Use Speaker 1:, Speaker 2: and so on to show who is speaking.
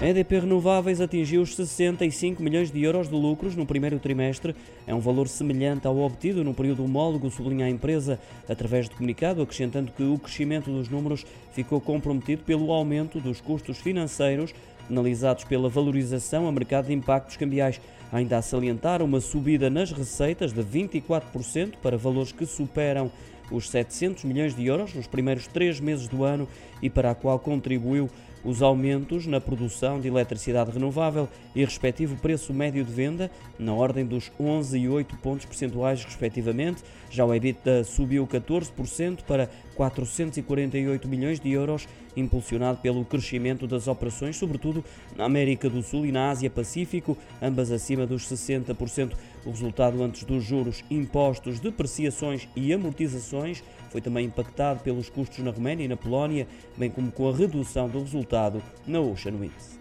Speaker 1: A EDP Renováveis atingiu os 65 milhões de euros de lucros no primeiro trimestre. É um valor semelhante ao obtido no período homólogo, sublinha a empresa através de comunicado, acrescentando que o crescimento dos números ficou comprometido pelo aumento dos custos financeiros penalizados pela valorização a mercado de impactos cambiais. Ainda a salientar uma subida nas receitas de 24% para valores que superam os 700 milhões de euros nos primeiros três meses do ano e para a qual contribuiu os aumentos na produção de eletricidade renovável e respectivo preço médio de venda, na ordem dos 11 e 8 pontos percentuais, respectivamente. Já o EBITDA subiu 14% para 448 milhões de euros, impulsionado pelo crescimento das operações, sobretudo na América do Sul e na Ásia-Pacífico, ambas acima dos 60%. O resultado antes dos juros, impostos, depreciações e amortizações foi também impactado pelos custos na Roménia e na Polónia, bem como com a redução do resultado na Ocean Winds.